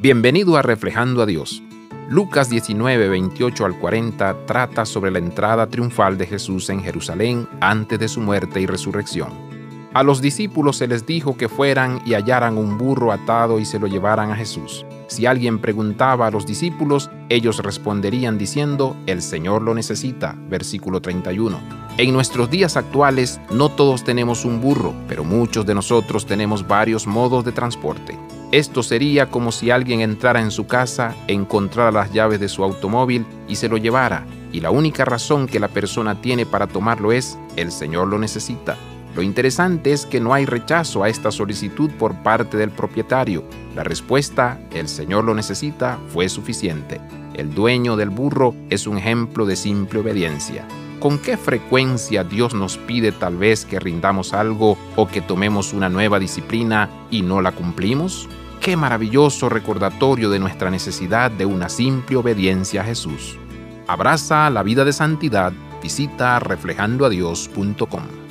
Bienvenido a Reflejando a Dios. Lucas 19, 28 al 40 trata sobre la entrada triunfal de Jesús en Jerusalén antes de su muerte y resurrección. A los discípulos se les dijo que fueran y hallaran un burro atado y se lo llevaran a Jesús. Si alguien preguntaba a los discípulos, ellos responderían diciendo, el Señor lo necesita. Versículo 31. En nuestros días actuales no todos tenemos un burro, pero muchos de nosotros tenemos varios modos de transporte. Esto sería como si alguien entrara en su casa, encontrara las llaves de su automóvil y se lo llevara, y la única razón que la persona tiene para tomarlo es, el Señor lo necesita. Lo interesante es que no hay rechazo a esta solicitud por parte del propietario. La respuesta, el Señor lo necesita, fue suficiente. El dueño del burro es un ejemplo de simple obediencia. ¿Con qué frecuencia Dios nos pide tal vez que rindamos algo o que tomemos una nueva disciplina y no la cumplimos? Qué maravilloso recordatorio de nuestra necesidad de una simple obediencia a Jesús. Abraza la vida de santidad. Visita reflejandoadios.com.